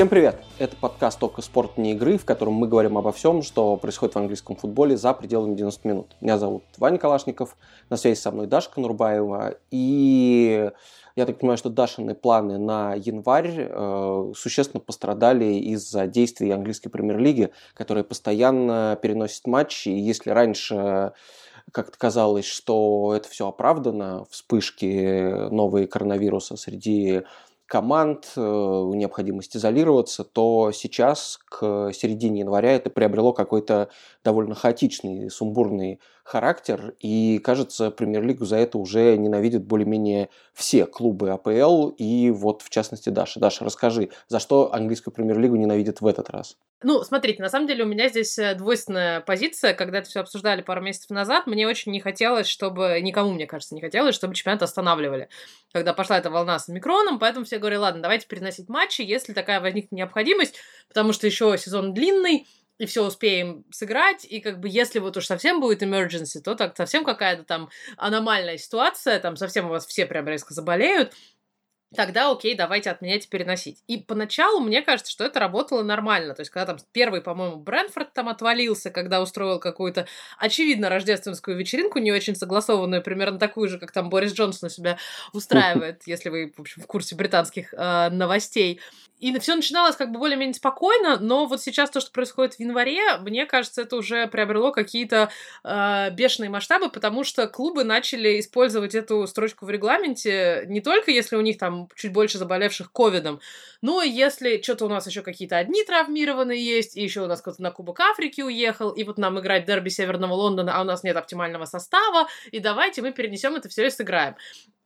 Всем привет! Это подкаст «Только спорт, не игры», в котором мы говорим обо всем, что происходит в английском футболе за пределами 90 минут. Меня зовут Ваня Калашников, на связи со мной Даша Конурбаева, и я так понимаю, что Дашины планы на январь э, существенно пострадали из-за действий английской премьер-лиги, которая постоянно переносит матчи, и если раньше как-то казалось, что это все оправдано, вспышки новые коронавируса среди команд, э, необходимость изолироваться, то сейчас, к середине января, это приобрело какой-то довольно хаотичный, сумбурный характер, и, кажется, премьер-лигу за это уже ненавидят более-менее все клубы АПЛ, и вот, в частности, Даша. Даша, расскажи, за что английскую премьер-лигу ненавидят в этот раз? Ну, смотрите, на самом деле у меня здесь э, двойственная позиция. Когда это все обсуждали пару месяцев назад, мне очень не хотелось, чтобы... Никому, мне кажется, не хотелось, чтобы чемпионат останавливали. Когда пошла эта волна с микроном, поэтому все говорили, ладно, давайте переносить матчи, если такая возникнет необходимость, потому что еще сезон длинный, и все успеем сыграть, и как бы если вот уж совсем будет emergency, то так совсем какая-то там аномальная ситуация, там совсем у вас все прям резко заболеют, тогда окей, давайте отменять и переносить. И поначалу мне кажется, что это работало нормально. То есть, когда там первый, по-моему, Брэнфорд там отвалился, когда устроил какую-то, очевидно, рождественскую вечеринку, не очень согласованную, примерно такую же, как там Борис Джонсон у себя устраивает, если вы, в общем, в курсе британских э, новостей. И все начиналось как бы более-менее спокойно, но вот сейчас то, что происходит в январе, мне кажется, это уже приобрело какие-то э, бешеные масштабы, потому что клубы начали использовать эту строчку в регламенте не только если у них там чуть больше заболевших ковидом, но и если что-то у нас еще какие-то одни травмированные есть, и еще у нас кто-то на Кубок Африки уехал, и вот нам играть дерби Северного Лондона, а у нас нет оптимального состава, и давайте мы перенесем это все и сыграем.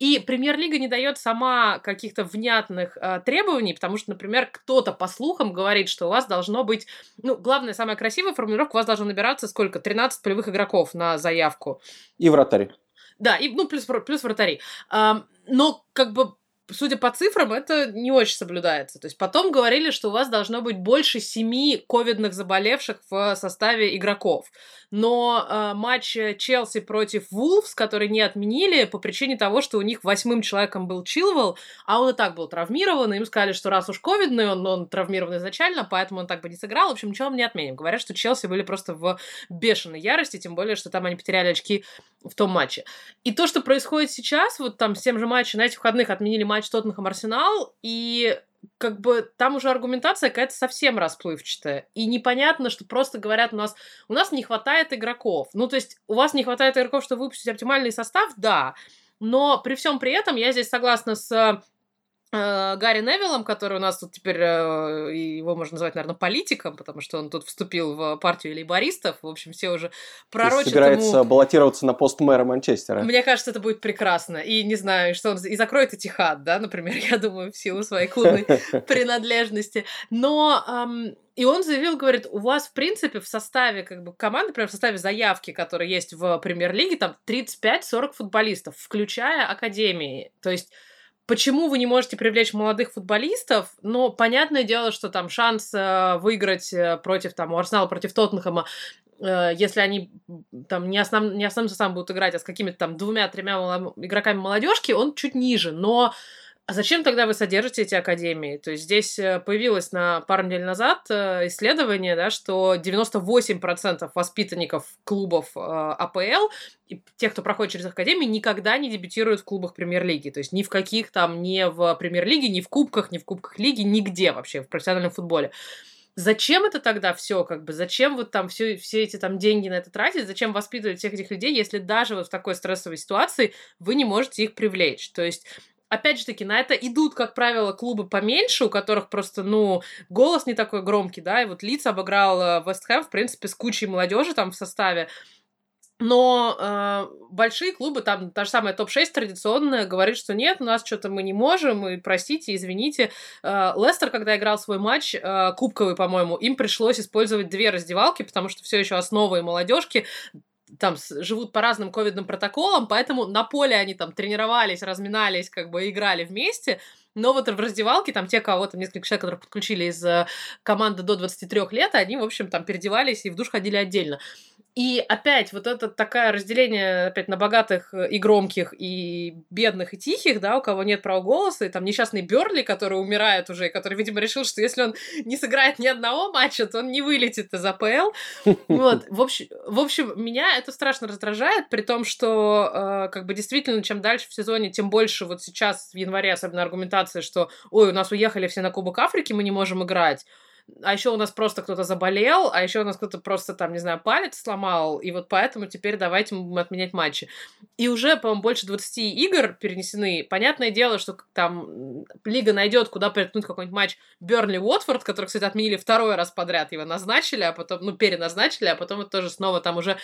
И премьер-лига не дает сама каких-то внятных э, требований, потому что, например, кто-то по слухам говорит, что у вас должно быть, ну, главная, самая красивая формулировка, у вас должно набираться сколько? 13 полевых игроков на заявку. И вратари. Да, и, ну, плюс, плюс вратари. Э, но, как бы, судя по цифрам, это не очень соблюдается. То есть потом говорили, что у вас должно быть больше семи ковидных заболевших в составе игроков. Но э, матч Челси против Вулфс, который не отменили по причине того, что у них восьмым человеком был Чилвелл, а он и так был травмирован, и им сказали, что раз уж ковидный, он, он травмирован изначально, поэтому он так бы не сыграл. В общем, ничего мы не отменим. Говорят, что Челси были просто в бешеной ярости, тем более, что там они потеряли очки в том матче. И то, что происходит сейчас, вот там с тем же матчем, на этих выходных отменили матч Тоттенхэм Арсенал, и как бы там уже аргументация какая-то совсем расплывчатая. И непонятно, что просто говорят у нас, у нас не хватает игроков. Ну, то есть у вас не хватает игроков, чтобы выпустить оптимальный состав, да. Но при всем при этом я здесь согласна с Гарри Невиллом, который у нас тут теперь, э, его можно назвать, наверное, политиком, потому что он тут вступил в партию лейбористов. В общем, все уже пророчат собирается ему... баллотироваться на пост мэра Манчестера. Мне кажется, это будет прекрасно. И не знаю, что он... И закроет Этихад, да, например, я думаю, в силу своей клубной принадлежности. Но эм, и он заявил, говорит, у вас, в принципе, в составе как бы команды, например, в составе заявки, которая есть в премьер-лиге, там 35-40 футболистов, включая академии. То есть Почему вы не можете привлечь молодых футболистов? Но понятное дело, что там шанс э, выиграть э, против там Арсенала против Тоттенхэма, э, если они там не, основ, не основным составом будут играть, а с какими-то там двумя-тремя игроками молодежки, он чуть ниже. Но а зачем тогда вы содержите эти академии? То есть здесь э, появилось на пару недель назад э, исследование, да, что 98% воспитанников клубов э, АПЛ, тех, кто проходит через академии, никогда не дебютируют в клубах премьер-лиги. То есть ни в каких там, ни в премьер-лиге, ни в кубках, ни в кубках лиги, нигде вообще в профессиональном футболе. Зачем это тогда все, как бы, зачем вот там все, все эти там деньги на это тратить, зачем воспитывать всех этих людей, если даже вот в такой стрессовой ситуации вы не можете их привлечь? То есть опять же таки, на это идут, как правило, клубы поменьше, у которых просто, ну, голос не такой громкий, да, и вот Лиц обыграл э, Вест Хэм, в принципе, с кучей молодежи там в составе, но э, большие клубы, там та же самая топ-6 традиционная, говорит, что нет, у нас что-то мы не можем, и простите, извините. Э, Лестер, когда играл свой матч, э, кубковый, по-моему, им пришлось использовать две раздевалки, потому что все еще основы и молодежки там живут по разным ковидным протоколам, поэтому на поле они там тренировались, разминались, как бы играли вместе, но вот в раздевалке там те, кого там несколько человек, которые подключили из э, команды до 23 лет, они, в общем, там переодевались и в душ ходили отдельно. И опять вот это такое разделение опять на богатых и громких, и бедных, и тихих, да, у кого нет права голоса, и там несчастный Берли, который умирает уже, и который, видимо, решил, что если он не сыграет ни одного матча, то он не вылетит из АПЛ. Вот, в общем, в общем, меня это страшно раздражает, при том, что э, как бы действительно, чем дальше в сезоне, тем больше вот сейчас в январе особенно аргументация, что, ой, у нас уехали все на Кубок Африки, мы не можем играть а еще у нас просто кто-то заболел, а еще у нас кто-то просто там, не знаю, палец сломал, и вот поэтому теперь давайте мы отменять матчи. И уже, по-моему, больше 20 игр перенесены. Понятное дело, что там лига найдет, куда приткнуть какой-нибудь матч Бернли Уотфорд, который, кстати, отменили второй раз подряд, его назначили, а потом, ну, переназначили, а потом это тоже снова там уже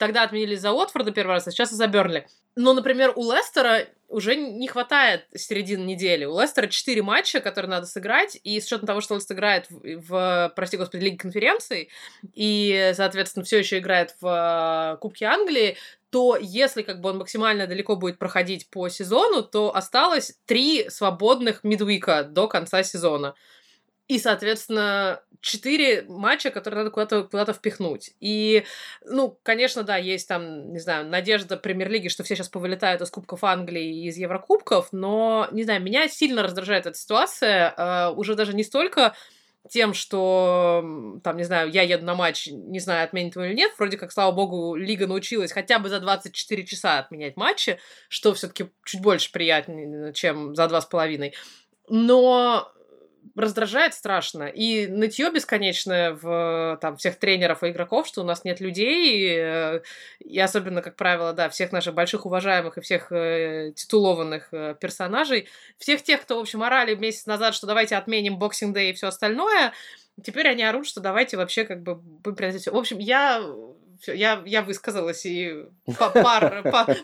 Тогда отменили за Уотфорда первый раз, а сейчас и за Бернли. Но, например, у Лестера уже не хватает середины недели. У Лестера 4 матча, которые надо сыграть, и с учетом того, что Лестер играет в, в прости господи, Лиге конференций, и, соответственно, все еще играет в э, Кубке Англии, то если как бы он максимально далеко будет проходить по сезону, то осталось три свободных мидвика до конца сезона. И, соответственно, четыре матча, которые надо куда-то куда впихнуть. И, ну, конечно, да, есть там, не знаю, надежда премьер-лиги, что все сейчас повылетают из Кубков Англии и из Еврокубков, но, не знаю, меня сильно раздражает эта ситуация. Э, уже даже не столько тем, что, там, не знаю, я еду на матч, не знаю, отменит его или нет. Вроде как, слава богу, лига научилась хотя бы за 24 часа отменять матчи, что все таки чуть больше приятнее, чем за два с половиной. Но раздражает страшно. И нытье бесконечное в там, всех тренеров и игроков, что у нас нет людей, и, э, и особенно, как правило, да, всех наших больших уважаемых и всех э, титулованных э, персонажей, всех тех, кто, в общем, орали месяц назад, что давайте отменим Boxing Day и все остальное, теперь они орут, что давайте вообще как бы будем В общем, я все, я, я высказалась и пар, пар,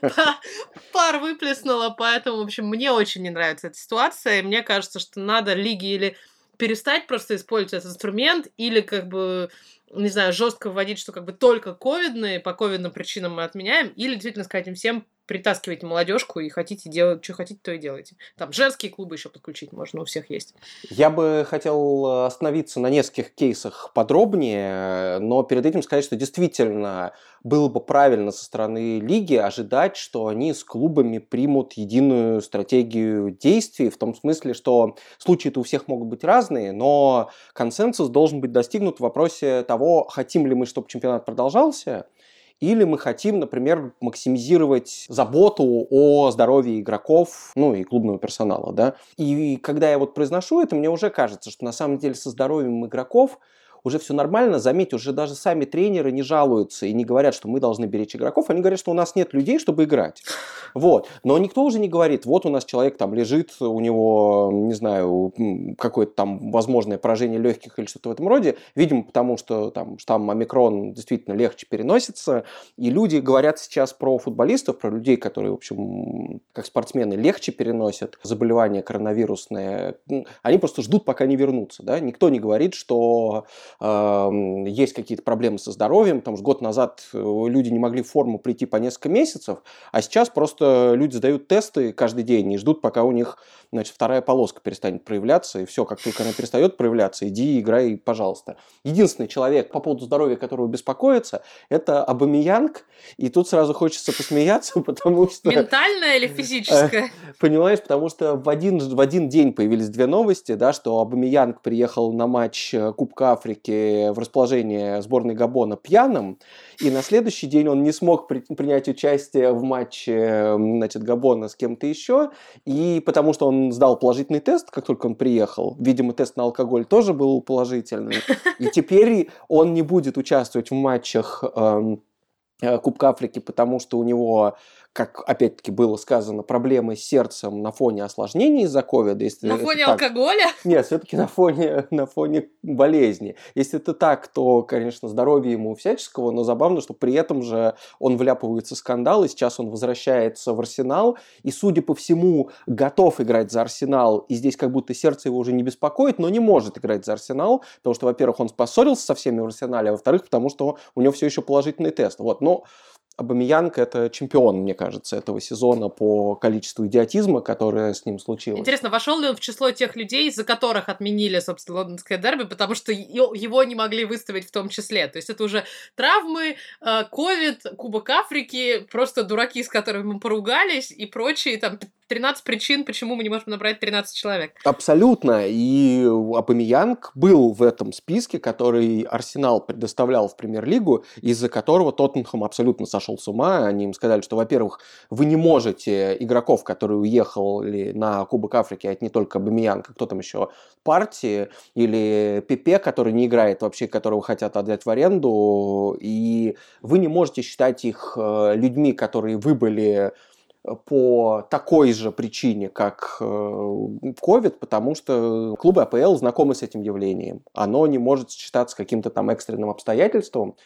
пар выплеснула, поэтому, в общем, мне очень не нравится эта ситуация. Мне кажется, что надо лиги или перестать просто использовать этот инструмент, или как бы не знаю, жестко вводить, что как бы только ковидные, по ковидным причинам мы отменяем, или действительно сказать им всем, притаскивайте молодежку и хотите делать, что хотите, то и делайте. Там женские клубы еще подключить можно, у всех есть. Я бы хотел остановиться на нескольких кейсах подробнее, но перед этим сказать, что действительно было бы правильно со стороны лиги ожидать, что они с клубами примут единую стратегию действий, в том смысле, что случаи-то у всех могут быть разные, но консенсус должен быть достигнут в вопросе того, хотим ли мы, чтобы чемпионат продолжался, или мы хотим, например, максимизировать заботу о здоровье игроков, ну и клубного персонала, да. И когда я вот произношу это, мне уже кажется, что на самом деле со здоровьем игроков уже все нормально. Заметь, уже даже сами тренеры не жалуются и не говорят, что мы должны беречь игроков. Они говорят, что у нас нет людей, чтобы играть. Вот. Но никто уже не говорит, вот у нас человек там лежит, у него, не знаю, какое-то там возможное поражение легких или что-то в этом роде. Видимо, потому что там штамм омикрон действительно легче переносится. И люди говорят сейчас про футболистов, про людей, которые, в общем, как спортсмены, легче переносят заболевания коронавирусные. Они просто ждут, пока не вернутся. Да? Никто не говорит, что есть какие-то проблемы со здоровьем, потому что год назад э, люди не могли в форму прийти по несколько месяцев, а сейчас просто люди сдают тесты каждый день и ждут, пока у них значит, вторая полоска перестанет проявляться, и все, как только она перестает проявляться, иди играй, пожалуйста. Единственный человек, по поводу здоровья которого беспокоится, это Абамиянг, и тут сразу хочется посмеяться, потому что... Ментальное или физическое? Понимаешь, потому что в один, в один день появились две новости, да, что Абамиянг приехал на матч э, Кубка Африки в расположение сборной Габона пьяным, и на следующий день он не смог при, принять участие в матче значит, Габона с кем-то еще, и потому что он сдал положительный тест, как только он приехал. Видимо, тест на алкоголь тоже был положительный. И теперь он не будет участвовать в матчах эм, э, Кубка Африки, потому что у него как опять-таки было сказано, проблемы с сердцем на фоне осложнений из-за ковида. Если на фоне так... алкоголя? Нет, все-таки на фоне, на фоне болезни. Если это так, то, конечно, здоровье ему всяческого, но забавно, что при этом же он вляпывается в скандал, и сейчас он возвращается в Арсенал, и, судя по всему, готов играть за Арсенал, и здесь как будто сердце его уже не беспокоит, но не может играть за Арсенал, потому что, во-первых, он поссорился со всеми в Арсенале, а во-вторых, потому что у него все еще положительный тест. Вот, но Абамиянг – это чемпион, мне кажется, этого сезона по количеству идиотизма, которое с ним случилось. Интересно, вошел ли он в число тех людей, из-за которых отменили, собственно, лондонское дерби, потому что его не могли выставить в том числе? То есть это уже травмы, э, ковид, Кубок Африки, просто дураки, с которыми мы поругались и прочие там 13 причин, почему мы не можем набрать 13 человек. Абсолютно. И Апамиянг был в этом списке, который Арсенал предоставлял в премьер-лигу, из-за которого Тоттенхэм абсолютно сошел с ума. Они им сказали, что, во-первых, вы не можете игроков, которые уехали на Кубок Африки, это не только Абамиянг, а кто там еще, партии, или Пепе, который не играет вообще, которого хотят отдать в аренду, и вы не можете считать их э, людьми, которые выбыли по такой же причине, как COVID, э, потому что клубы АПЛ знакомы с этим явлением. Оно не может считаться каким-то там экстренным обстоятельством,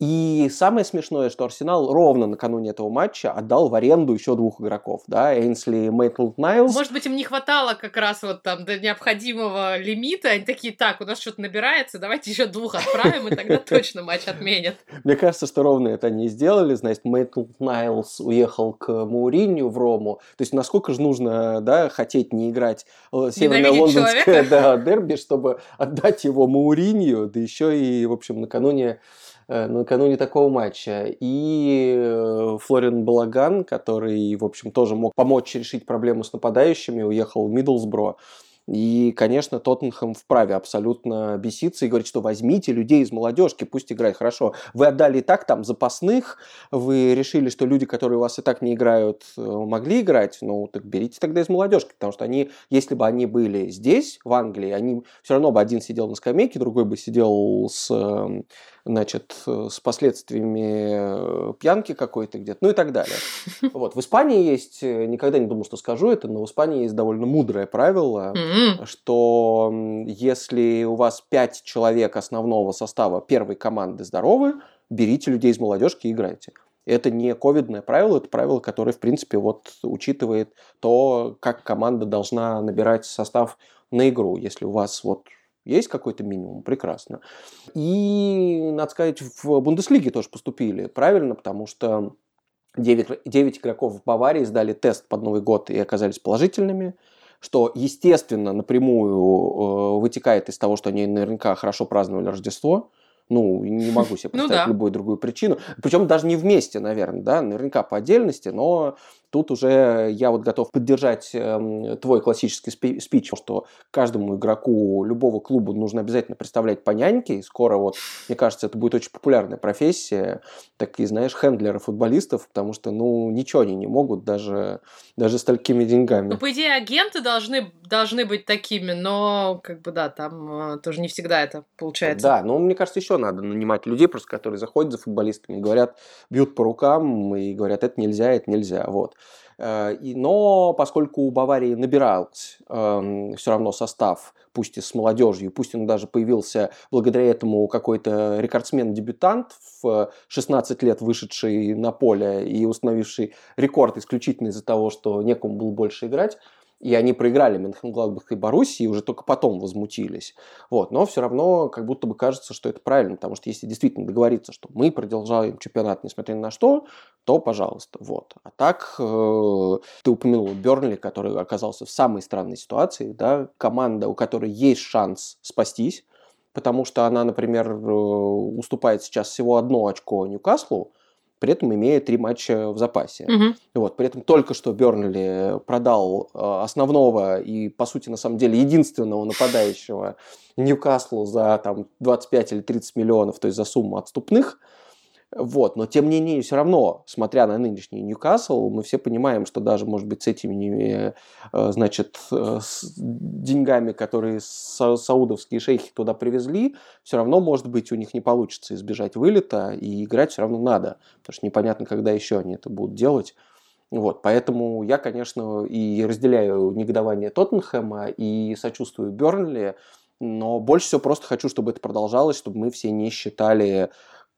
и самое смешное, что Арсенал ровно накануне этого матча отдал в аренду еще двух игроков, да, Эйнсли и Мейтленд-Найлз. Может быть, им не хватало как раз вот там до необходимого лимита, они такие, так, у нас что-то набирается, давайте еще двух отправим, и тогда точно матч отменят. Мне кажется, что ровно это они и сделали, значит, Мейтленд-Найлз уехал к Мауринью в Рому, то есть насколько же нужно, да, хотеть не играть э, северно-лондонское да, дерби, чтобы отдать его Мауринью, да еще и, в общем, накануне накануне такого матча. И э, Флорин Балаган, который, в общем, тоже мог помочь решить проблему с нападающими, уехал в Миддлсбро. И, конечно, Тоттенхэм вправе абсолютно беситься и говорить, что возьмите людей из молодежки, пусть играют хорошо. Вы отдали и так там запасных, вы решили, что люди, которые у вас и так не играют, э, могли играть, ну так берите тогда из молодежки, потому что они, если бы они были здесь, в Англии, они все равно бы один сидел на скамейке, другой бы сидел с эм, значит, э, с последствиями э, пьянки какой-то где-то, ну и так далее. Вот. В Испании есть, э, никогда не думал, что скажу это, но в Испании есть довольно мудрое правило, mm-hmm. что если у вас пять человек основного состава первой команды здоровы, берите людей из молодежки и играйте. Это не ковидное правило, это правило, которое, в принципе, вот учитывает то, как команда должна набирать состав на игру. Если у вас вот есть какой-то минимум? Прекрасно. И, надо сказать, в Бундеслиге тоже поступили правильно, потому что 9, 9 игроков в Баварии сдали тест под Новый год и оказались положительными что, естественно, напрямую э, вытекает из того, что они наверняка хорошо праздновали Рождество. Ну, не могу себе ну представить ну, да. любую другую причину. Причем даже не вместе, наверное, да, наверняка по отдельности, но Тут уже я вот готов поддержать э, твой классический спи- спич, что каждому игроку любого клуба нужно обязательно представлять по няньке. И скоро вот, мне кажется, это будет очень популярная профессия, такие, знаешь, хендлеры футболистов, потому что, ну, ничего они не могут даже, даже с такими деньгами. Ну, по идее, агенты должны, должны быть такими, но, как бы, да, там э, тоже не всегда это получается. Да, но мне кажется, еще надо нанимать людей, просто которые заходят за футболистами, говорят, бьют по рукам и говорят, это нельзя, это нельзя, вот. Э, но поскольку у Баварии набирался эм, все равно состав, пусть и с молодежью, пусть он даже появился благодаря этому какой-то рекордсмен-дебютант в 16 лет вышедший на поле и установивший рекорд исключительно из-за того, что некому было больше играть, и они проиграли Менхенгладбах и Боруссии, и уже только потом возмутились. Вот. Но все равно как будто бы кажется, что это правильно, потому что если действительно договориться, что мы продолжаем чемпионат, несмотря ни на что, то пожалуйста. Вот. А так, э, ты упомянул Бернли, который оказался в самой странной ситуации, да, команда, у которой есть шанс спастись, потому что она, например, э, уступает сейчас всего одно очко Ньюкаслу, при этом имея три матча в запасе. Угу. Вот, при этом только что Бернли продал э, основного и, по сути, на самом деле, единственного нападающего Ньюкаслу за там, 25 или 30 миллионов, то есть за сумму отступных. Вот, но тем не менее, все равно, смотря на нынешний Ньюкасл, мы все понимаем, что даже, может быть, с этими, э, значит, э, с деньгами, которые са саудовские шейхи туда привезли, все равно, может быть, у них не получится избежать вылета, и играть все равно надо, потому что непонятно, когда еще они это будут делать. Вот, поэтому я, конечно, и разделяю негодование Тоттенхэма, и сочувствую Бернли, но больше всего просто хочу, чтобы это продолжалось, чтобы мы все не считали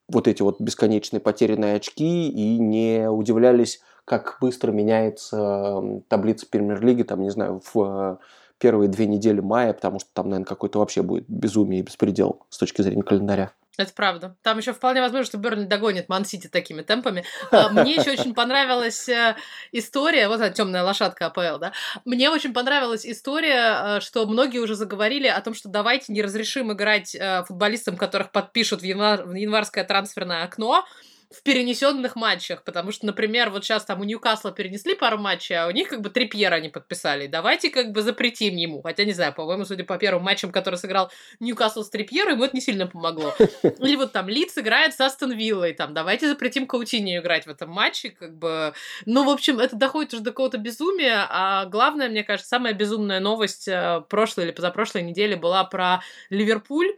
вот эти вот бесконечные потерянные очки и не удивлялись, как быстро меняется таблица премьер-лиги, там, не знаю, в э, первые две недели мая, потому что там, наверное, какой-то вообще будет безумие и беспредел с точки зрения календаря. Это правда. Там еще вполне возможно, что Бернли догонит Ман-Сити такими темпами. А, мне еще очень понравилась э, история, вот она темная лошадка АПЛ, да. Мне очень понравилась история, э, что многие уже заговорили о том, что давайте не разрешим играть э, футболистам, которых подпишут в, январ, в январское трансферное окно, в перенесенных матчах, потому что, например, вот сейчас там у Ньюкасла перенесли пару матчей, а у них как бы Трипьера они подписали. Давайте как бы запретим ему. Хотя, не знаю, по-моему, судя по первым матчам, который сыграл Ньюкасл с Трипьером, ему это не сильно помогло. Или вот там Лидс играет с Астон Виллой, там, давайте запретим Каутини играть в этом матче, как бы... Ну, в общем, это доходит уже до какого-то безумия, а главное, мне кажется, самая безумная новость э, прошлой или позапрошлой недели была про Ливерпуль,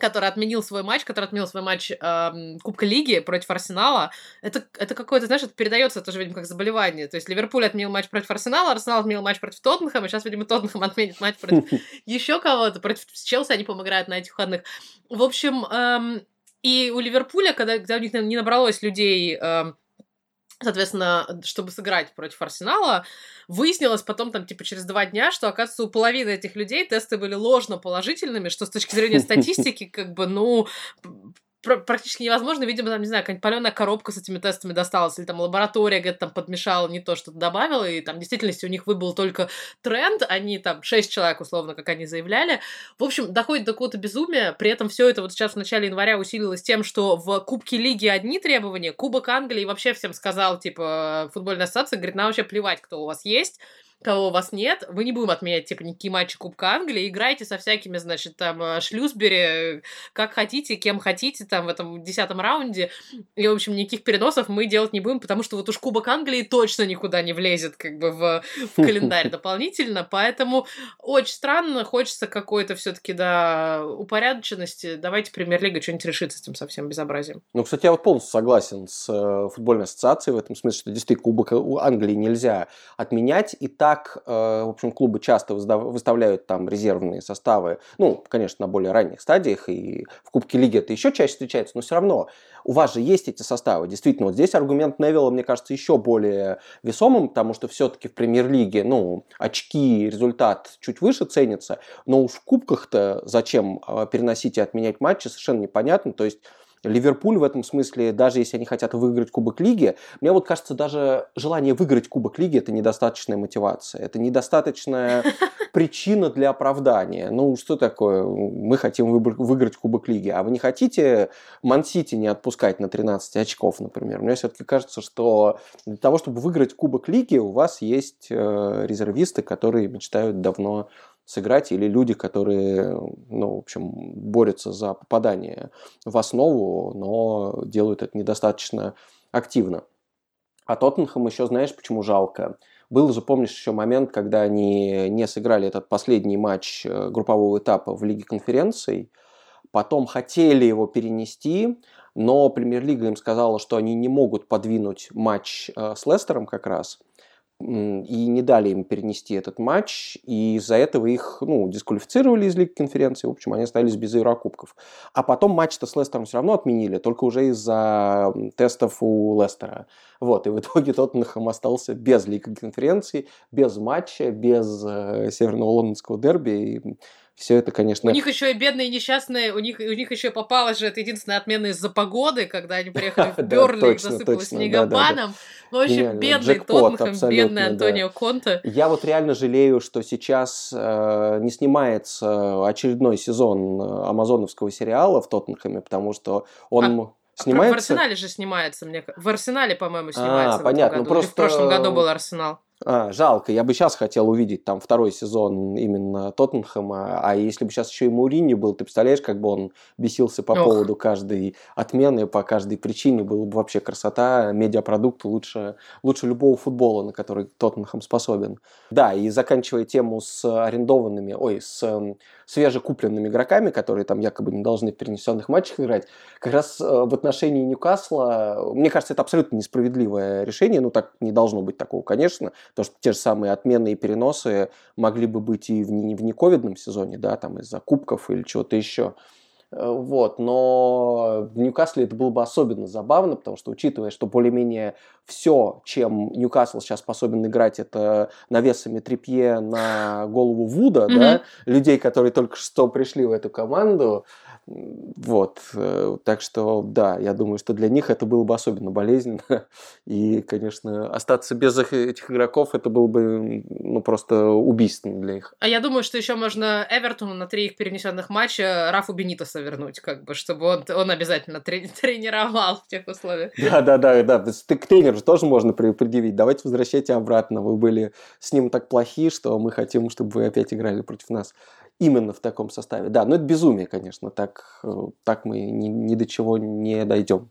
который отменил свой матч, который отменил свой матч э, Кубка Лиги против Арсенала, это, это какое-то, знаешь, это передается тоже, видимо, как заболевание. То есть Ливерпуль отменил матч против Арсенала, Арсенал отменил матч против Тоттенхэма, сейчас, видимо, Тоттенхэм отменит матч против еще кого-то, против Челси они, по играют на этих выходных. В общем, эм, и у Ливерпуля, когда, когда у них не набралось людей... Эм, соответственно, чтобы сыграть против Арсенала, выяснилось потом, там, типа, через два дня, что, оказывается, у половины этих людей тесты были ложно положительными, что с точки зрения статистики, как бы, ну, практически невозможно. Видимо, там, не знаю, какая-нибудь паленая коробка с этими тестами досталась, или там лаборатория где-то там подмешала не то, что-то добавила, и там в действительности у них выбыл только тренд, они там шесть человек, условно, как они заявляли. В общем, доходит до какого-то безумия, при этом все это вот сейчас в начале января усилилось тем, что в Кубке Лиги одни требования, Кубок Англии вообще всем сказал, типа, футбольная ассоциация, говорит, нам вообще плевать, кто у вас есть, кого у вас нет, вы не будем отменять, типа, никакие матчи Кубка Англии, играйте со всякими, значит, там, э, Шлюсбери, как хотите, кем хотите, там, в этом десятом раунде, и, в общем, никаких переносов мы делать не будем, потому что вот уж Кубок Англии точно никуда не влезет, как бы, в, в календарь дополнительно, поэтому очень странно, хочется какой-то все таки да, упорядоченности, давайте Премьер-лига что-нибудь решит с этим совсем безобразием. Ну, кстати, я вот полностью согласен с э, футбольной ассоциацией в этом смысле, что действительно Кубок Англии нельзя отменять, и так так, э, в общем, клубы часто выставляют там резервные составы, ну, конечно, на более ранних стадиях, и в Кубке Лиги это еще чаще встречается, но все равно у вас же есть эти составы. Действительно, вот здесь аргумент Невилла, мне кажется, еще более весомым, потому что все-таки в Премьер-лиге, ну, очки, результат чуть выше ценится, но уж в Кубках-то зачем э, переносить и отменять матчи, совершенно непонятно. То есть Ливерпуль в этом смысле, даже если они хотят выиграть Кубок Лиги, мне вот кажется, даже желание выиграть Кубок Лиги – это недостаточная мотивация, это недостаточная причина для оправдания. Ну, что такое? Мы хотим выиграть Кубок Лиги, а вы не хотите Мансити не отпускать на 13 очков, например? Мне все-таки кажется, что для того, чтобы выиграть Кубок Лиги, у вас есть э, резервисты, которые мечтают давно сыграть, или люди, которые, ну, в общем, борются за попадание в основу, но делают это недостаточно активно. А Тоттенхэм еще, знаешь, почему жалко? Был же, помнишь, еще момент, когда они не сыграли этот последний матч э, группового этапа в Лиге конференций, потом хотели его перенести, но Премьер-лига им сказала, что они не могут подвинуть матч э, с Лестером как раз – и не дали им перенести этот матч, и из-за этого их ну, дисквалифицировали из Лиги конференции, в общем, они остались без Еврокубков. А потом матч-то с Лестером все равно отменили, только уже из-за тестов у Лестера. Вот, и в итоге Тоттенхэм остался без Лиги конференции, без матча, без э, Северного лондонского дерби, и все это, конечно... У них еще и бедные несчастные, у них, у них еще попалось же, это единственная отмена из-за погоды, когда они приехали в Берли, их засыпало снегопадом. В общем, бедный Тоттенхэм, бедный Антонио Конте. Я вот реально жалею, что сейчас э, не снимается очередной сезон э, амазоновского сериала в Тоттенхэме, потому что он... А снимается? В Арсенале же снимается, мне В Арсенале, по-моему, снимается. А, понятно. Ну, просто... в прошлом году был Арсенал. А, жалко, я бы сейчас хотел увидеть там второй сезон именно Тоттенхэма, а если бы сейчас еще и Маурини был, ты представляешь, как бы он бесился по Ох. поводу каждой отмены, по каждой причине, было бы вообще красота, медиапродукт лучше, лучше любого футбола, на который Тоттенхэм способен. Да, и заканчивая тему с арендованными, ой, с свежекупленными игроками, которые там якобы не должны в перенесенных матчах играть, как раз э, в отношении Ньюкасла, мне кажется, это абсолютно несправедливое решение, ну так не должно быть такого, конечно, потому что те же самые отмены и переносы могли бы быть и в нековидном сезоне, да, там из-за кубков или чего-то еще. Э, вот, но в Ньюкасле это было бы особенно забавно, потому что, учитывая, что более-менее все, чем Ньюкасл сейчас способен играть, это навесами трепье на голову Вуда, mm-hmm. да, людей, которые только что пришли в эту команду, Вот, э, так что, да, я думаю, что для них это было бы особенно болезненно. И, конечно, остаться без этих игроков, это было бы, ну, просто убийственно для них. А я думаю, что еще можно Эвертону на три их перенесенных матча Рафу Бенитоса вернуть, как бы, чтобы он, он обязательно тренировал в тех условиях. Да, да, да, да. Ты к тренеру же тоже можно предъявить. Давайте возвращайте обратно. Вы были с ним так плохи, что мы хотим, чтобы вы опять играли против нас именно в таком составе. Да, но это безумие, конечно, так, э, так мы ни, ни до чего не дойдем.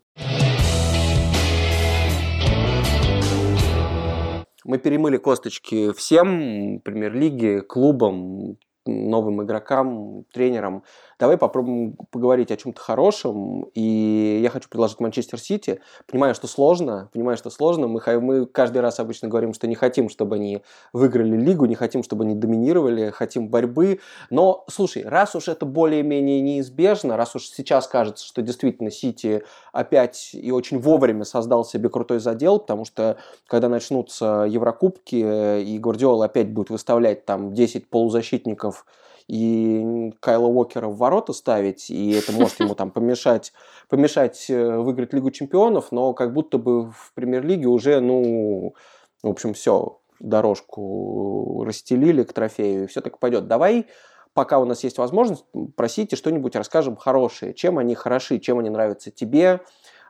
Мы перемыли косточки всем, премьер-лиге, клубам, новым игрокам, тренерам. Давай попробуем поговорить о чем-то хорошем. И я хочу предложить Манчестер Сити. Понимаю, что сложно. Понимаю, что сложно. Мы, мы каждый раз обычно говорим, что не хотим, чтобы они выиграли лигу, не хотим, чтобы они доминировали, хотим борьбы. Но, слушай, раз уж это более-менее неизбежно, раз уж сейчас кажется, что действительно Сити опять и очень вовремя создал себе крутой задел, потому что когда начнутся Еврокубки, и Гвардиола опять будет выставлять там 10 полузащитников и Кайла Уокера в ворота ставить, и это может ему там помешать, помешать э, выиграть Лигу Чемпионов, но как будто бы в Премьер-лиге уже, ну, в общем, все, дорожку расстелили к трофею, и все так пойдет. Давай пока у нас есть возможность, просите что-нибудь расскажем хорошее. Чем они хороши, чем они нравятся тебе,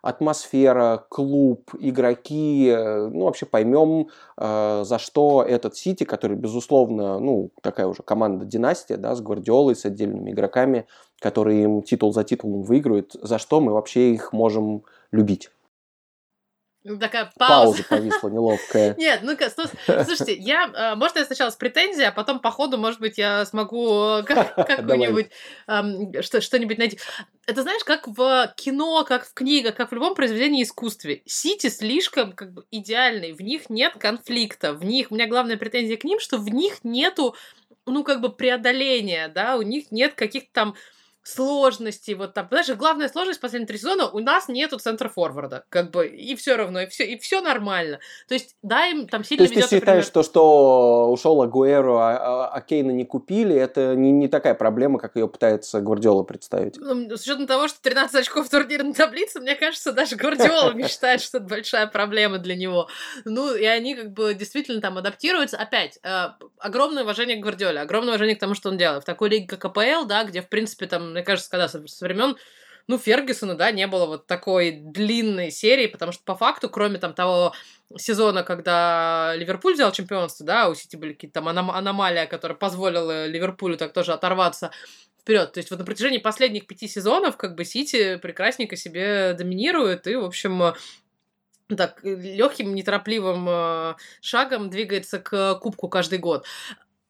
атмосфера, клуб, игроки, э, ну, вообще поймем, э, за что этот Сити, который, безусловно, ну, такая уже команда-династия, да, с Гвардиолой, с отдельными игроками, которые им титул за титулом выиграют, за что мы вообще их можем любить. Ну, такая пауза. Пауза повисла неловкая. Нет, ну-ка, слушайте, я, э, может, я сначала с претензией, а потом по ходу, может быть, я смогу какую-нибудь, что-нибудь найти. Это знаешь, как в кино, как в книгах, как в любом произведении искусстве. Сити слишком как бы идеальный, в них нет конфликта, в них, у меня главная претензия к ним, что в них нету, ну, как бы преодоления, да, у них нет каких-то там сложности, вот там, знаешь, главная сложность последних три сезона, у нас нету центра форварда, как бы, и все равно, и все, и все нормально. То есть, да, им там сильно То есть, ты считаешь, например... что, что ушел Агуэро, а, а, Кейна не купили, это не, не такая проблема, как ее пытается Гвардиола представить? Ну, с учетом того, что 13 очков в турнирной таблице, мне кажется, даже Гвардиола не считает, что это большая проблема для него. Ну, и они как бы действительно там адаптируются. Опять, э, огромное уважение к Гвардиоле, огромное уважение к тому, что он делает. В такой лиге, как АПЛ, да, где, в принципе, там мне кажется, когда со, со времен ну, Фергюсона, да, не было вот такой длинной серии, потому что по факту, кроме там того сезона, когда Ливерпуль взял чемпионство, да, у Сити были какие-то там аном- аномалия, которая позволила Ливерпулю так тоже оторваться вперед. То есть вот на протяжении последних пяти сезонов как бы Сити прекрасненько себе доминирует и, в общем, так легким, неторопливым э, шагом двигается к кубку каждый год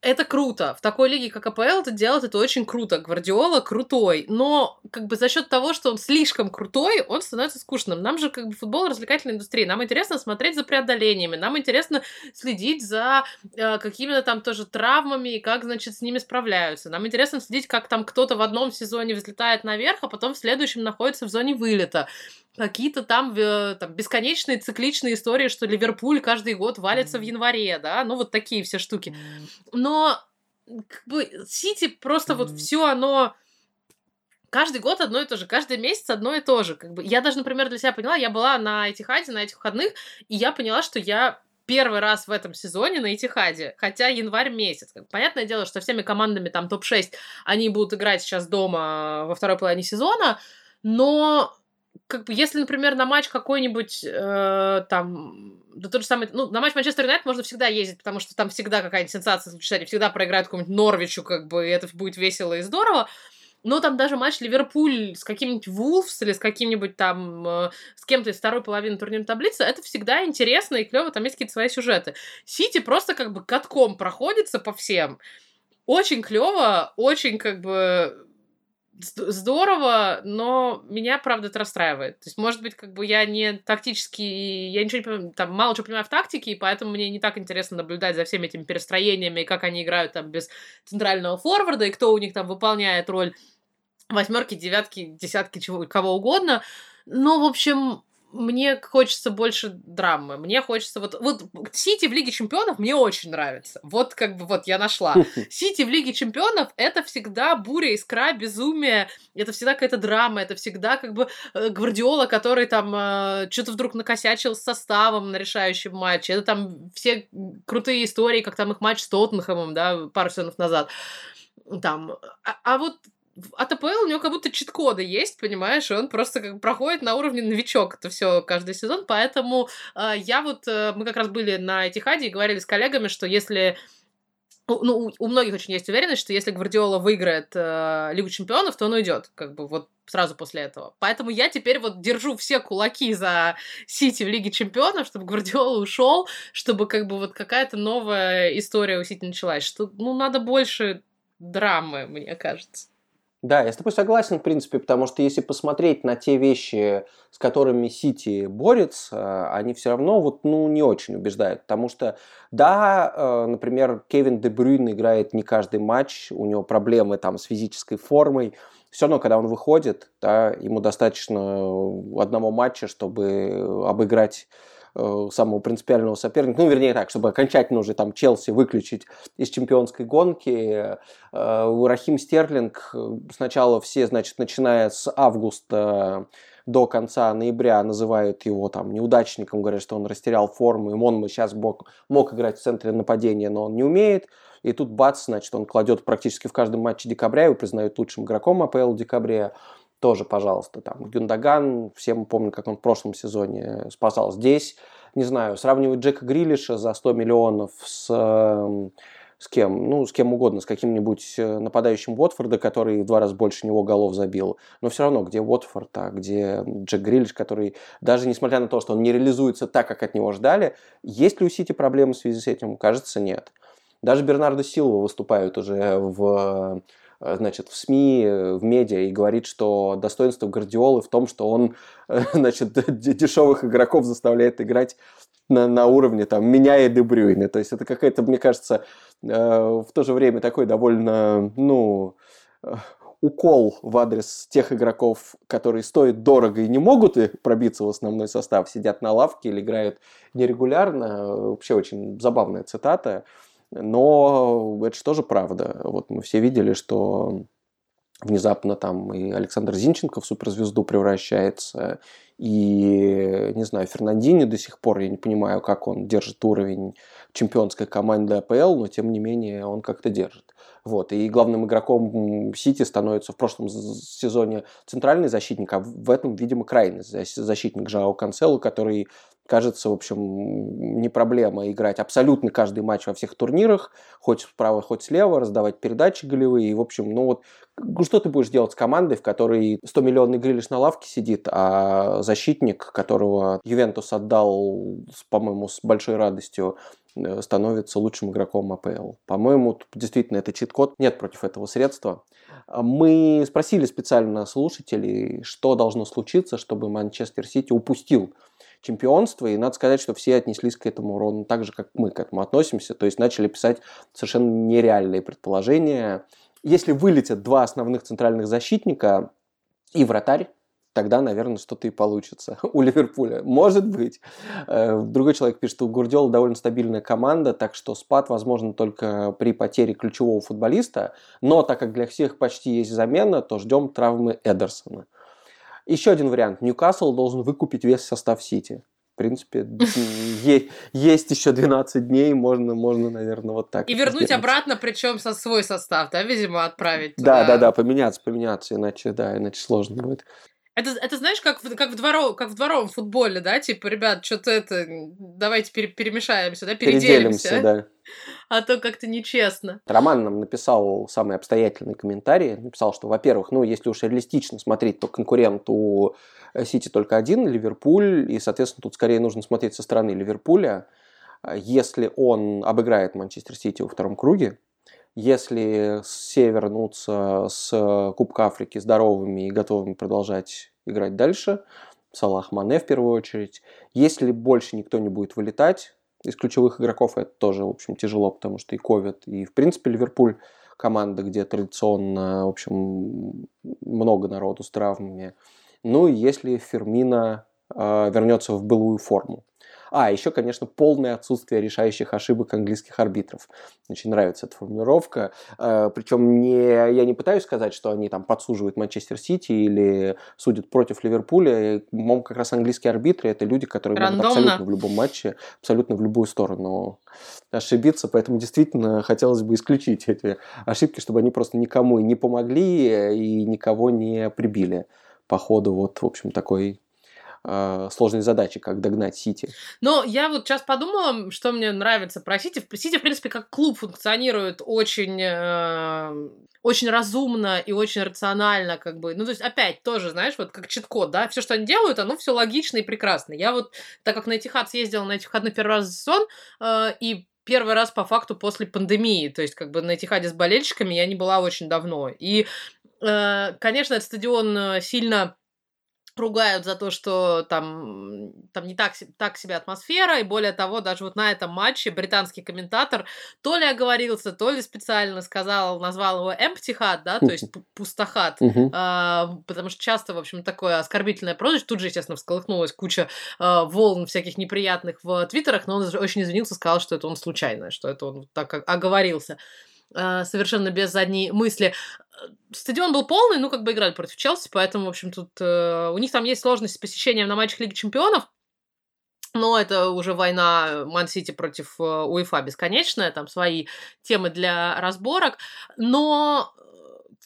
это круто. В такой лиге, как АПЛ, это делать это очень круто. Гвардиола крутой. Но как бы за счет того, что он слишком крутой, он становится скучным. Нам же как бы футбол развлекательная индустрия. Нам интересно смотреть за преодолениями. Нам интересно следить за э, какими-то там тоже травмами и как, значит, с ними справляются. Нам интересно следить, как там кто-то в одном сезоне взлетает наверх, а потом в следующем находится в зоне вылета какие-то там, э, там бесконечные цикличные истории, что Ливерпуль каждый год валится mm. в январе, да, ну вот такие все штуки. Mm. Но как бы Сити просто mm. вот все оно каждый год одно и то же, каждый месяц одно и то же. Как бы я даже, например, для себя поняла, я была на Этихаде на этих выходных, и я поняла, что я первый раз в этом сезоне на Этихаде, хотя январь месяц. Понятное дело, что всеми командами там топ-6 они будут играть сейчас дома во второй половине сезона, но как бы, если, например, на матч какой-нибудь э, там, да тот же самый, ну, на матч Манчестер Юнайтед можно всегда ездить, потому что там всегда какая-нибудь сенсация случится, они всегда проиграют какому-нибудь Норвичу, как бы, и это будет весело и здорово. Но там даже матч Ливерпуль с каким-нибудь Вулфс или с каким-нибудь там, э, с кем-то из второй половины турнирной таблицы, это всегда интересно и клево, там есть какие-то свои сюжеты. Сити просто как бы катком проходится по всем. Очень клево, очень как бы здорово, но меня, правда, это расстраивает. То есть, может быть, как бы я не тактически, я ничего не понимаю, там, мало чего понимаю в тактике, и поэтому мне не так интересно наблюдать за всеми этими перестроениями, и как они играют там без центрального форварда, и кто у них там выполняет роль восьмерки, девятки, десятки, чего, кого угодно. Но, в общем, мне хочется больше драмы. Мне хочется вот... Вот Сити в Лиге Чемпионов мне очень нравится. Вот как бы вот я нашла. Сити в Лиге Чемпионов — это всегда буря, искра, безумие. Это всегда какая-то драма. Это всегда как бы э, Гвардиола, который там э, что-то вдруг накосячил с составом на решающем матче. Это там все крутые истории, как там их матч с Тоттенхэмом, да, пару сезонов назад. Там. А, а вот от АПЛ у него как будто чит-коды есть, понимаешь, и он просто как проходит на уровне новичок это все каждый сезон, поэтому э, я вот, э, мы как раз были на Этихаде и говорили с коллегами, что если ну, у многих очень есть уверенность, что если Гвардиола выиграет э, Лигу Чемпионов, то он уйдет, как бы вот сразу после этого. Поэтому я теперь вот держу все кулаки за Сити в Лиге Чемпионов, чтобы Гвардиола ушел, чтобы как бы вот какая-то новая история у Сити началась. Что, ну, надо больше драмы, мне кажется. Да, я с тобой согласен, в принципе, потому что если посмотреть на те вещи, с которыми Сити борется, они все равно вот, ну, не очень убеждают. Потому что, да, э, например, Кевин Де Брюйн играет не каждый матч, у него проблемы там с физической формой. Все равно, когда он выходит, да, ему достаточно одного матча, чтобы обыграть Э, самого принципиального соперника, ну, вернее так, чтобы окончательно уже там Челси выключить из чемпионской гонки. Э, Рахим Стерлинг э, сначала все, значит, начиная с августа до конца ноября называют его там неудачником, говорят, что он растерял форму, и он сейчас мог, мог играть в центре нападения, но он не умеет. И тут бац, значит, он кладет практически в каждом матче декабря, его признают лучшим игроком АПЛ декабря тоже, пожалуйста, там, Гюндаган, все мы помним, как он в прошлом сезоне спасал здесь, не знаю, сравнивать Джека Грилиша за 100 миллионов с, эм, с кем, ну, с кем угодно, с каким-нибудь э, нападающим Уотфорда, который в два раза больше него голов забил, но все равно, где Уотфорд, а где Джек Грилиш, который, даже несмотря на то, что он не реализуется так, как от него ждали, есть ли у Сити проблемы в связи с этим? Кажется, нет. Даже Бернардо Силва выступают уже в значит, в СМИ, э, в медиа и говорит, что достоинство Гвардиолы в том, что он, э, значит, дешевых игроков заставляет играть на, на уровне там меня и Дебрюйна. То есть это какая-то, мне кажется, в то же время такой довольно, ну, укол в адрес тех игроков, которые стоят дорого и не могут пробиться в основной состав, сидят на лавке или играют нерегулярно. Вообще очень забавная цитата. Но это же тоже правда. Вот мы все видели, что внезапно там и Александр Зинченко в суперзвезду превращается, и, не знаю, Фернандини до сих пор, я не понимаю, как он держит уровень чемпионской команды АПЛ, но тем не менее он как-то держит. Вот. И главным игроком Сити становится в прошлом сезоне центральный защитник, а в этом, видимо, крайний защитник Жао Канцелу, который кажется, в общем, не проблема играть абсолютно каждый матч во всех турнирах, хоть справа, хоть слева, раздавать передачи голевые. И, в общем, ну вот, что ты будешь делать с командой, в которой 100 миллионный грилиш на лавке сидит, а защитник, которого Ювентус отдал, по-моему, с большой радостью, э, становится лучшим игроком АПЛ. По-моему, действительно, это чит-код. Нет против этого средства. Мы спросили специально слушателей, что должно случиться, чтобы Манчестер Сити упустил чемпионство, и надо сказать, что все отнеслись к этому ровно так же, как мы к этому относимся, то есть начали писать совершенно нереальные предположения. Если вылетят два основных центральных защитника и вратарь, тогда, наверное, что-то и получится у Ливерпуля. Может быть. Э, другой человек пишет, что у Гурдиола довольно стабильная команда, так что спад возможно только при потере ключевого футболиста. Но так как для всех почти есть замена, то ждем травмы Эдерсона. Еще один вариант. Ньюкасл должен выкупить весь состав Сити. В принципе, есть еще 12 дней, можно, можно, наверное, вот так. И вернуть обратно, причем со свой состав, да, видимо, отправить. Да, да, да, поменяться, поменяться, иначе, да, иначе сложно будет. Это, это знаешь, как, в, как, в дворов, как в дворовом футболе, да? Типа, ребят, что-то это... Давайте пере, перемешаемся, да? Переделимся. Переделимся, да. А то как-то нечестно. Роман нам написал самый обстоятельный комментарий. Написал, что, во-первых, ну, если уж реалистично смотреть, то конкурент у Сити только один, Ливерпуль. И, соответственно, тут скорее нужно смотреть со стороны Ливерпуля. Если он обыграет Манчестер Сити во втором круге, если все вернутся с Кубка Африки здоровыми и готовыми продолжать играть дальше, Салах Мане в первую очередь, если больше никто не будет вылетать из ключевых игроков, это тоже, в общем, тяжело, потому что и ковид, и, в принципе, Ливерпуль команда, где традиционно, в общем, много народу с травмами. Ну и если Фермина э, вернется в былую форму. А, еще, конечно, полное отсутствие решающих ошибок английских арбитров. Очень нравится эта формулировка. Э, Причем не, я не пытаюсь сказать, что они там подсуживают Манчестер Сити или судят против Ливерпуля. По-моему, как раз английские арбитры – это люди, которые Рандомно. могут абсолютно в любом матче, абсолютно в любую сторону ошибиться. Поэтому действительно хотелось бы исключить эти ошибки, чтобы они просто никому и не помогли и никого не прибили по ходу вот, в общем, такой э, сложной задачи, как догнать Сити. Но я вот сейчас подумала, что мне нравится про Сити. Сити, в принципе, как клуб функционирует очень, э, очень разумно и очень рационально, как бы. Ну, то есть, опять, тоже, знаешь, вот как чит-код, да, все, что они делают, оно все логично и прекрасно. Я вот, так как на Этихад съездила на эти выходные первый раз за сезон, э, и первый раз по факту после пандемии, то есть как бы на Этихаде с болельщиками я не была очень давно. И, э, конечно, этот стадион э, сильно ругают за то, что там, там не так, так себе атмосфера, и более того, даже вот на этом матче британский комментатор то ли оговорился, то ли специально сказал, назвал его empty hat, да, то есть пу- пустохат, а, потому что часто, в общем, такое оскорбительное прозвище. Тут же, естественно, всколыхнулась куча а, волн всяких неприятных в твиттерах, но он очень извинился, сказал, что это он случайно, что это он так оговорился совершенно без задней мысли. Э, Стадион был полный, ну, как бы играли против Челси, поэтому, в общем, тут э, у них там есть сложности с посещением на матчах Лиги Чемпионов, но это уже война Ман-Сити против э, УЕФА бесконечная, там свои темы для разборок, но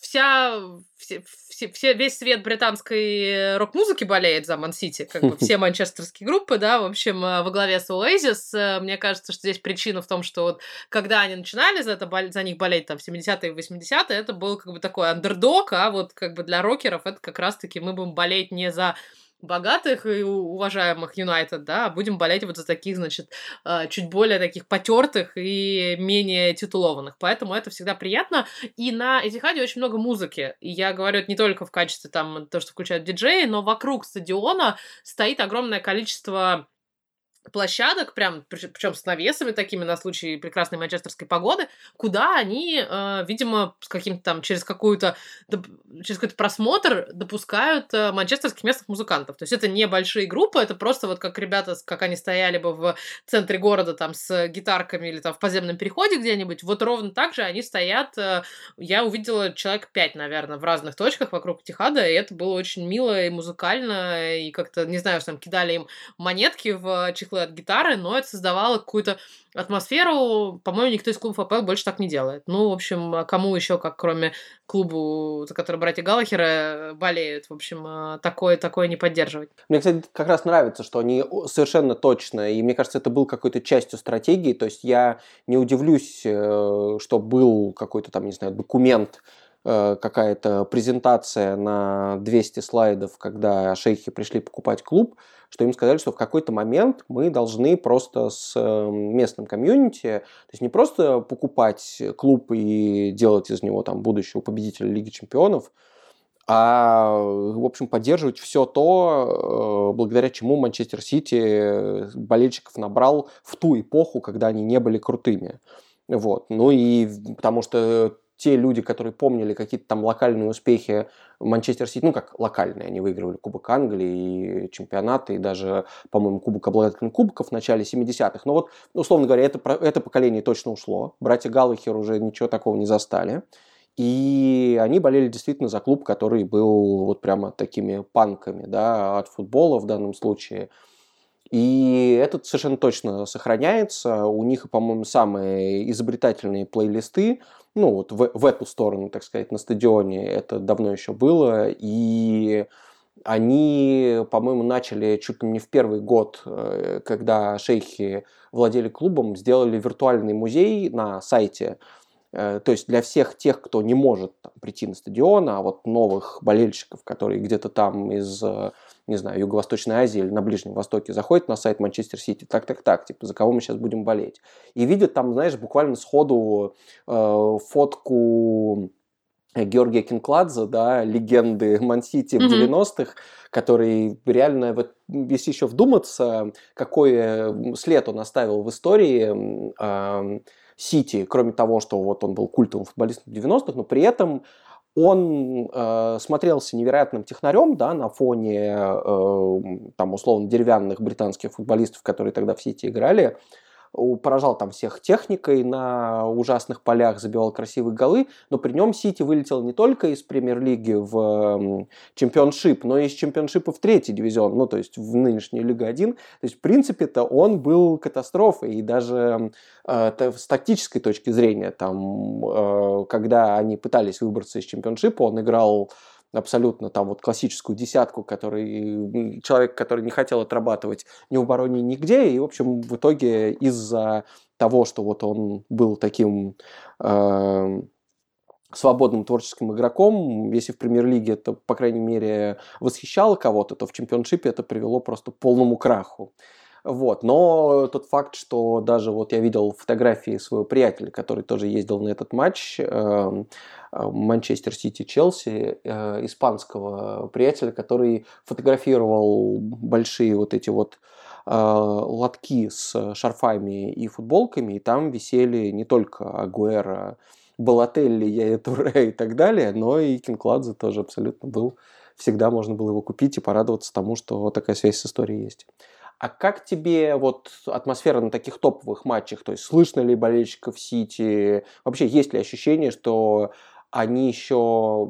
вся, все, все, все- весь свет британской рок-музыки болеет за Ман-Сити, как бы все манчестерские группы, да, в общем, э, во главе с Oasis. Э, Мне кажется, что здесь причина в том, что вот когда они начинали за, это, за них болеть там в 70-е и 80-е, это был как бы такой андердог, а вот как бы для рокеров это как раз-таки мы будем болеть не за богатых и уважаемых Юнайтед, да, будем болеть вот за таких, значит, э, чуть более таких потертых и менее титулованных. Поэтому это всегда приятно. И на Этихаде очень много музыки. И я говорю это не только в качестве там то, что включают диджеи, но вокруг стадиона стоит огромное количество площадок, прям, причем с навесами такими на случай прекрасной манчестерской погоды, куда они, э, видимо, с каким-то там через какую-то через какой-то просмотр допускают э, манчестерских местных музыкантов. То есть это не большие группы, это просто вот как ребята, как они стояли бы в центре города там с гитарками или там в подземном переходе где-нибудь, вот ровно так же они стоят. э, Я увидела человек пять, наверное, в разных точках вокруг Тихада, и это было очень мило и музыкально, и как-то, не знаю, что там кидали им монетки в чехлы от гитары, но это создавало какую-то атмосферу. По-моему, никто из клубов АПЛ больше так не делает. Ну, в общем, а кому еще, как кроме клубу, за который братья Галлахера болеют, в общем, а, такое, такое не поддерживать. Мне, кстати, как раз нравится, что они совершенно точно, и мне кажется, это был какой-то частью стратегии, то есть я не удивлюсь, э, что был какой-то там, не знаю, документ, э, какая-то презентация на 200 слайдов, когда шейхи пришли покупать клуб, что им сказали, что в какой-то момент мы должны просто с э, местным комьюнити, то есть не просто покупать клуб и делать из него там будущего победителя Лиги Чемпионов, а, в общем, поддерживать все то, э, благодаря чему Манчестер Сити болельщиков набрал в ту эпоху, когда они не были крутыми. Вот. Ну и потому что те люди, которые помнили какие-то там локальные успехи Манчестер Сити, ну как локальные, они выигрывали Кубок Англии, и чемпионаты, и даже, по-моему, Кубок обладателей Кубков в начале 70-х. Но вот, условно говоря, это, это поколение точно ушло. Братья Галлахер уже ничего такого не застали. И они болели действительно за клуб, который был вот прямо такими панками, да, от футбола в данном случае. И этот совершенно точно сохраняется. У них, по-моему, самые изобретательные плейлисты. Ну, вот в, в эту сторону, так сказать, на стадионе это давно еще было. И они, по-моему, начали чуть ли не в первый год, э, когда шейхи владели клубом, сделали виртуальный музей на сайте. Э, То есть для всех тех, кто не может там, прийти на стадион, а вот новых болельщиков, которые где-то там из, э, не знаю, Юго-Восточной Азии или на Ближнем Востоке заходят на сайт Манчестер Сити, так-так-так, типа, за кого мы сейчас будем болеть. И видят там, знаешь, буквально сходу э, фотку Георгия Кинкладзе, да, легенды Мансити в Мгм. 90-х, который реально, вот, если еще вдуматься, какой э, след он оставил в истории ам, Сити, кроме того, что вот он был культовым футболистом в 90-х, но при этом он э, смотрелся невероятным технарем, да, на фоне, э, там, условно, деревянных британских футболистов, которые тогда в Сити играли поражал там всех техникой на ужасных полях, забивал красивые голы, но при нем Сити вылетел не только из премьер-лиги в чемпионшип, но и из чемпионшипа в третий дивизион, ну, то есть в нынешнюю Лигу 1. То есть, в принципе-то, он был катастрофой, и даже э, с тактической точки зрения, там, э, когда они пытались выбраться из чемпионшипа, он играл абсолютно там вот классическую десятку, который человек, который не хотел отрабатывать ни в обороне, нигде, и, в общем, в итоге из-за того, что вот он был таким э, свободным творческим игроком, если в премьер-лиге это, по крайней мере, восхищало кого-то, то в чемпионшипе это привело просто к полному краху. Вот. Но тот факт, что даже вот я видел фотографии своего приятеля, который тоже ездил на этот матч, эм, э, Манчестер Сити Челси, э, испанского приятеля, который фотографировал большие вот эти вот э, лотки с шарфами и футболками, и там висели не только Агуэра, Балателли, Яя и так далее, но и Кинкладзе тоже абсолютно был. Всегда можно было его купить и порадоваться тому, что такая связь с историей есть. А как тебе вот атмосфера на таких топовых матчах? То есть слышно ли болельщиков Сити? Вообще есть ли ощущение, что они еще...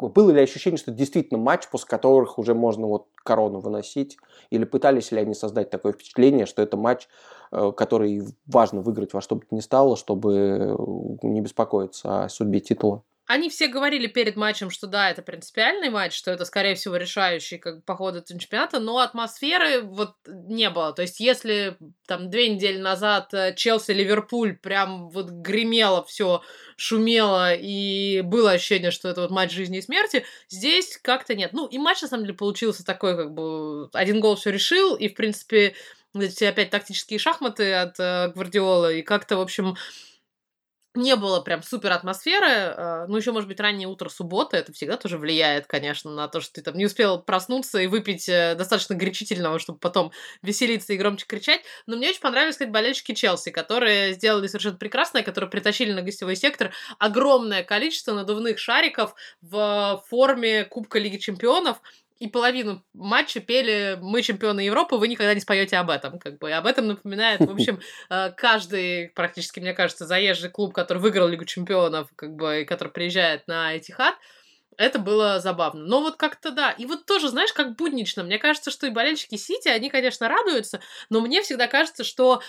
Было ли ощущение, что действительно матч, после которых уже можно вот корону выносить? Или пытались ли они создать такое впечатление, что это матч, э, который важно выиграть во что бы то ни стало, чтобы не беспокоиться о судьбе титула? Они все говорили перед матчем, что да, это принципиальный матч, что это, скорее всего, решающий как по ходу чемпионата, но атмосферы вот не было. То есть, если там две недели назад э, Челси-Ливерпуль прям вот гремело все, шумело, и было ощущение, что это вот матч жизни и смерти, здесь как-то нет. Ну, и матч, на самом деле, получился такой, как бы, один гол все решил, и, в принципе, эти опять тактические шахматы от э, Гвардиола, и как-то, в общем, не было прям супер атмосферы. Э, ну, еще, может быть, раннее утро субботы. Это всегда тоже влияет, конечно, на то, что ты там не успел проснуться и выпить э, достаточно горячительного, чтобы потом веселиться и громче кричать. Но мне очень понравились, кстати, болельщики Челси, которые сделали совершенно прекрасное, которые притащили на гостевой сектор огромное количество надувных шариков в форме Кубка Лиги Чемпионов и половину матча пели «Мы чемпионы Европы, вы никогда не споете об этом». Как бы. И об этом напоминает, в общем, э, каждый, практически, мне кажется, заезжий клуб, который выиграл Лигу чемпионов, как бы, и который приезжает на Этихад, это было забавно. Но вот как-то да. И вот тоже, знаешь, как буднично. Мне кажется, что и болельщики Сити, они, конечно, радуются, но мне всегда кажется, что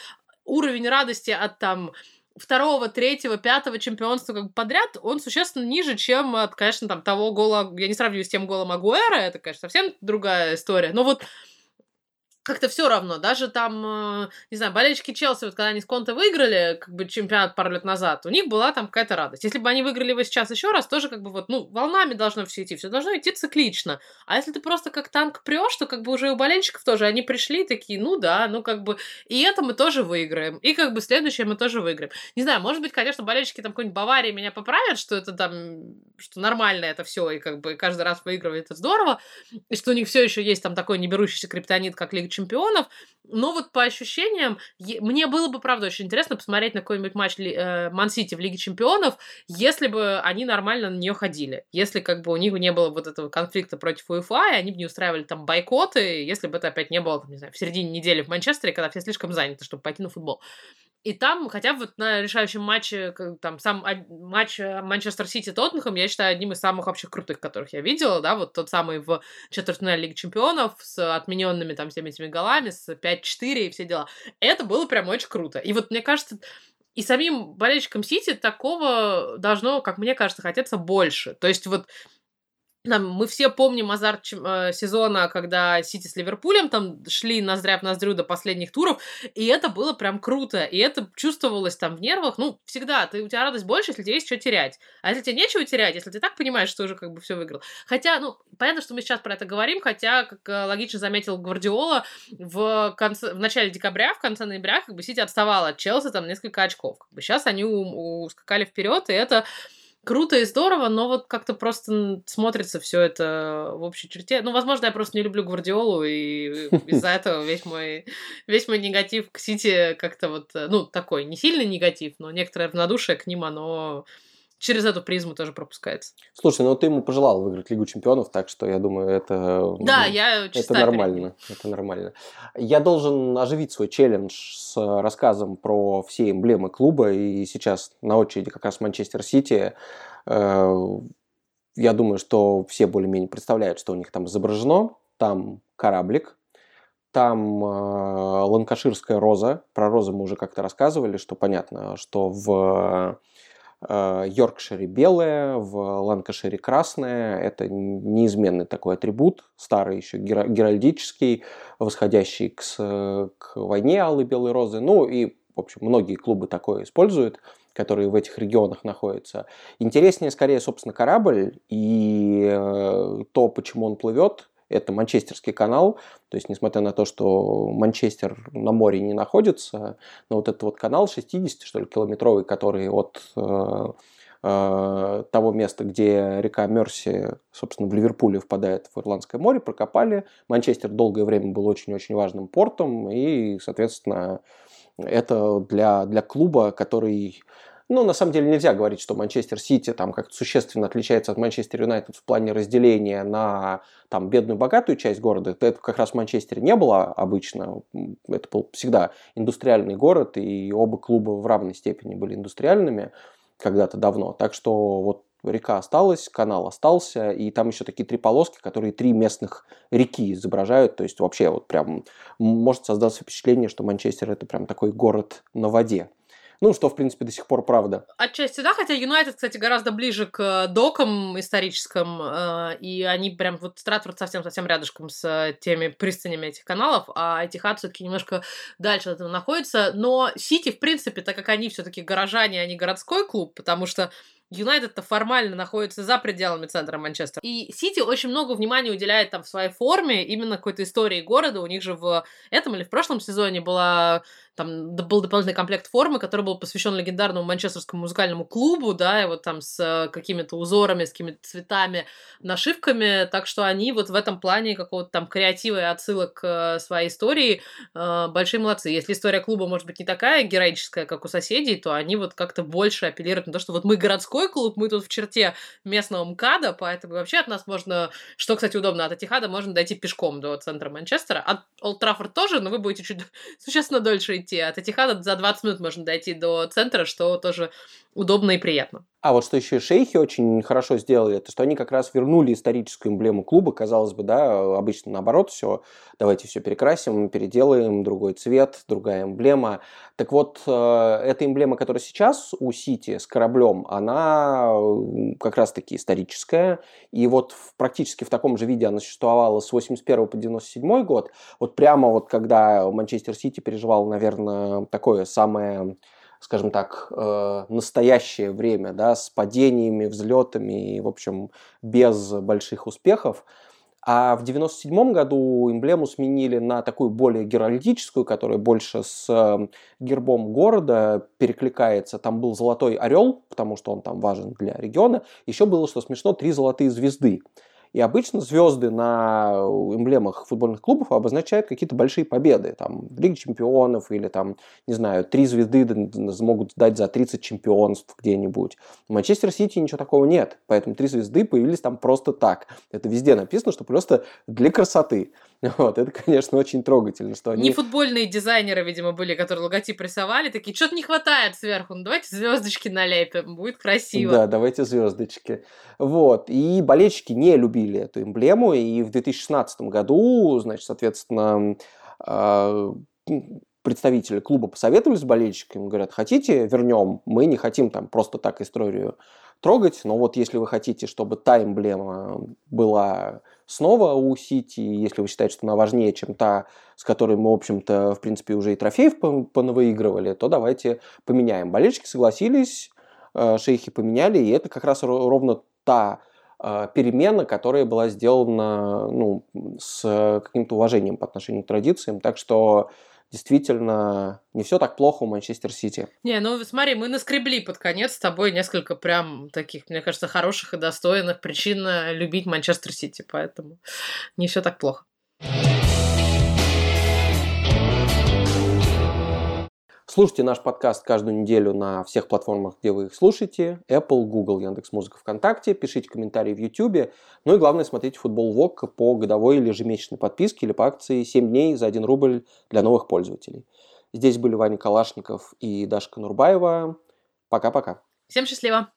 уровень радости от там второго, третьего, пятого чемпионства как бы подряд, он существенно ниже, чем, конечно, там того гола, я не сравниваю с тем голом Агуэра, это, конечно, совсем другая история, но вот как-то все равно. Даже там, э, не знаю, болельщики Челси, вот когда они с Конте выиграли, как бы чемпионат пару лет назад, у них была там какая-то радость. Если бы они выиграли его сейчас еще раз, тоже как бы вот, ну, волнами должно все идти, все должно идти циклично. А если ты просто как танк прешь, то как бы уже у болельщиков тоже они пришли такие, ну да, ну как бы, и это мы тоже выиграем, и как бы следующее мы тоже выиграем. Не знаю, может быть, конечно, болельщики там какой-нибудь Баварии меня поправят, что это там, что нормально это все, и как бы каждый раз выигрывает, это здорово, и что у них все еще есть там такой неберущийся криптонит, как Лига чемпионов, но вот по ощущениям, мне было бы, правда, очень интересно посмотреть на какой-нибудь матч э, Ман-Сити в Лиге чемпионов, если бы они нормально на нее ходили, если как бы у них не было вот этого конфликта против УЕФА, и они бы не устраивали там бойкоты, если бы это опять не было, там, не знаю, в середине недели в Манчестере, когда все слишком заняты, чтобы пойти на футбол. И там, хотя вот на решающем матче, там сам матч э, Манчестер Сити Тоттенхэм, я считаю, одним из самых вообще крутых, которых я видела, да, вот тот самый в четвертьфинале Лиги Чемпионов с отмененными там всеми этими голами, с 5-4 и все дела. Это было прям очень круто. И вот мне кажется, и самим болельщикам Сити такого должно, как мне кажется, хотеться больше. То есть вот мы все помним азарт э, сезона, когда Сити с Ливерпулем там шли ноздря в ноздрю до последних туров, и это было прям круто, и это чувствовалось там в нервах, ну, всегда, ты, у тебя радость больше, если тебе есть что терять, а если тебе нечего терять, если ты так понимаешь, что уже как бы все выиграл. Хотя, ну, понятно, что мы сейчас про это говорим, хотя, как э, логично заметил Гвардиола, в, конце, в начале декабря, в конце ноября, как бы Сити отставала от Челси там несколько очков, как бы сейчас они ускакали вперед, и это круто и здорово, но вот как-то просто смотрится все это в общей черте. Ну, возможно, я просто не люблю Гвардиолу, и из-за этого весь мой, весь мой негатив к Сити как-то вот, ну, такой, не сильный негатив, но некоторое равнодушие к ним, оно через эту призму тоже пропускается. Слушай, ну ты ему пожелал выиграть Лигу Чемпионов, так что я думаю, это... Да, ну, я Это нормально, это нормально. Я должен оживить свой челлендж с рассказом про все эмблемы клуба, и сейчас на очереди как раз Манчестер Сити. Э, я думаю, что все более-менее представляют, что у них там изображено. Там кораблик, там э, ланкаширская роза. Про розы мы уже как-то рассказывали, что понятно, что в Йоркшире белое, в Ланкашире красное. Это неизменный такой атрибут, старый еще геральдический, восходящий к, к войне алой белой розы. Ну и, в общем, многие клубы такое используют которые в этих регионах находятся. Интереснее скорее, собственно, корабль и э, то, почему он плывет, это Манчестерский канал, то есть несмотря на то, что Манчестер на море не находится, но вот этот вот канал 60, что ли, километровый, который от э, э, того места, где река Мерси, собственно, в Ливерпуле впадает в Ирландское море, прокопали. Манчестер долгое время был очень-очень важным портом, и, соответственно, это для, для клуба, который ну, на самом деле нельзя говорить, что Манчестер Сити там как-то существенно отличается от Манчестер Юнайтед в плане разделения на там бедную богатую часть города. Это как раз в Манчестере не было обычно. Это был всегда индустриальный город, и оба клуба в равной степени были индустриальными когда-то давно. Так что вот река осталась, канал остался, и там еще такие три полоски, которые три местных реки изображают. То есть вообще вот прям может создаться впечатление, что Манчестер это прям такой город на воде. Ну, что, в принципе, до сих пор правда. Отчасти, да, хотя Юнайтед, кстати, гораздо ближе к э, докам историческим, э, и они прям, вот Стратфорд совсем-совсем рядышком с теми пристанями этих каналов, а Этихад все-таки немножко дальше от этого находится. Но Сити, в принципе, так как они все-таки горожане, а не городской клуб, потому что Юнайтед-то формально находится за пределами центра Манчестера. И Сити очень много внимания уделяет там в своей форме именно какой-то истории города. У них же в этом или в прошлом сезоне была там был дополнительный комплект формы, который был посвящен легендарному манчестерскому музыкальному клубу, да, и вот там с э, какими-то узорами, с какими-то цветами, нашивками, так что они вот в этом плане какого-то там креатива и отсылок к своей истории э, большие молодцы. Если история клуба может быть не такая героическая, как у соседей, то они вот как-то больше апеллируют на то, что вот мы городской клуб, мы тут в черте местного МКАДа, поэтому вообще от нас можно, что, кстати, удобно, от Атихада можно дойти пешком до центра Манчестера, от Олд Траффорд тоже, но вы будете чуть существенно дольше идти. От Этихада за 20 минут можно дойти до центра, что тоже удобно и приятно. А вот что еще шейхи очень хорошо сделали, это что они как раз вернули историческую эмблему клуба, казалось бы, да, обычно наоборот все, давайте все перекрасим, переделаем, другой цвет, другая эмблема. Так вот, э, эта эмблема, которая сейчас у Сити с кораблем, она как раз-таки историческая, и вот практически в таком же виде она существовала с 81 по 97 год, вот прямо вот когда Манчестер Сити переживал, наверное, такое самое скажем так, э, настоящее время, да, с падениями, взлетами и, в общем, без больших успехов. А в 97 году эмблему сменили на такую более геральдическую, которая больше с э, гербом города перекликается. Там был золотой орел, потому что он там важен для региона. Еще было, что смешно, три золотые звезды. И обычно звезды на эмблемах футбольных клубов обозначают какие-то большие победы. Там Лига чемпионов или там, не знаю, три звезды могут дать за 30 чемпионств где-нибудь. В Манчестер Сити ничего такого нет. Поэтому три звезды появились там просто так. Это везде написано, что просто для красоты. Вот, это, конечно, очень трогательно, что они... Не футбольные дизайнеры, видимо, были, которые логотип рисовали, такие, что-то не хватает сверху, ну давайте звездочки налепим, будет красиво. Да, давайте звездочки. Вот, и болельщики не любили эту эмблему, и в 2016 году, значит, соответственно, а, представители клуба посоветовались с болельщиками, говорят, хотите, вернем, мы не хотим там просто так историю трогать, но вот если вы хотите, чтобы та эмблема была снова у Сити, если вы считаете, что она важнее, чем та, с которой мы, в общем-то, в принципе, уже и трофеев понавыигрывали, то давайте поменяем. Болельщики согласились, э, шейхи поменяли, и это как раз ровно та э, перемена, которая была сделана ну, с каким-то уважением по отношению к традициям. Так что действительно не все так плохо у Манчестер Сити. Не, ну смотри, мы наскребли под конец с тобой несколько прям таких, мне кажется, хороших и достойных причин э, любить Манчестер Сити, поэтому не все так плохо. Слушайте наш подкаст каждую неделю на всех платформах, где вы их слушаете. Apple, Google, Яндекс.Музыка, ВКонтакте. Пишите комментарии в YouTube. Ну и главное, смотрите футбол ВОК по годовой или ежемесячной подписке или по акции 7 дней за 1 рубль для новых пользователей. Здесь были Ваня Калашников и Дашка Нурбаева. Пока-пока. Всем счастливо!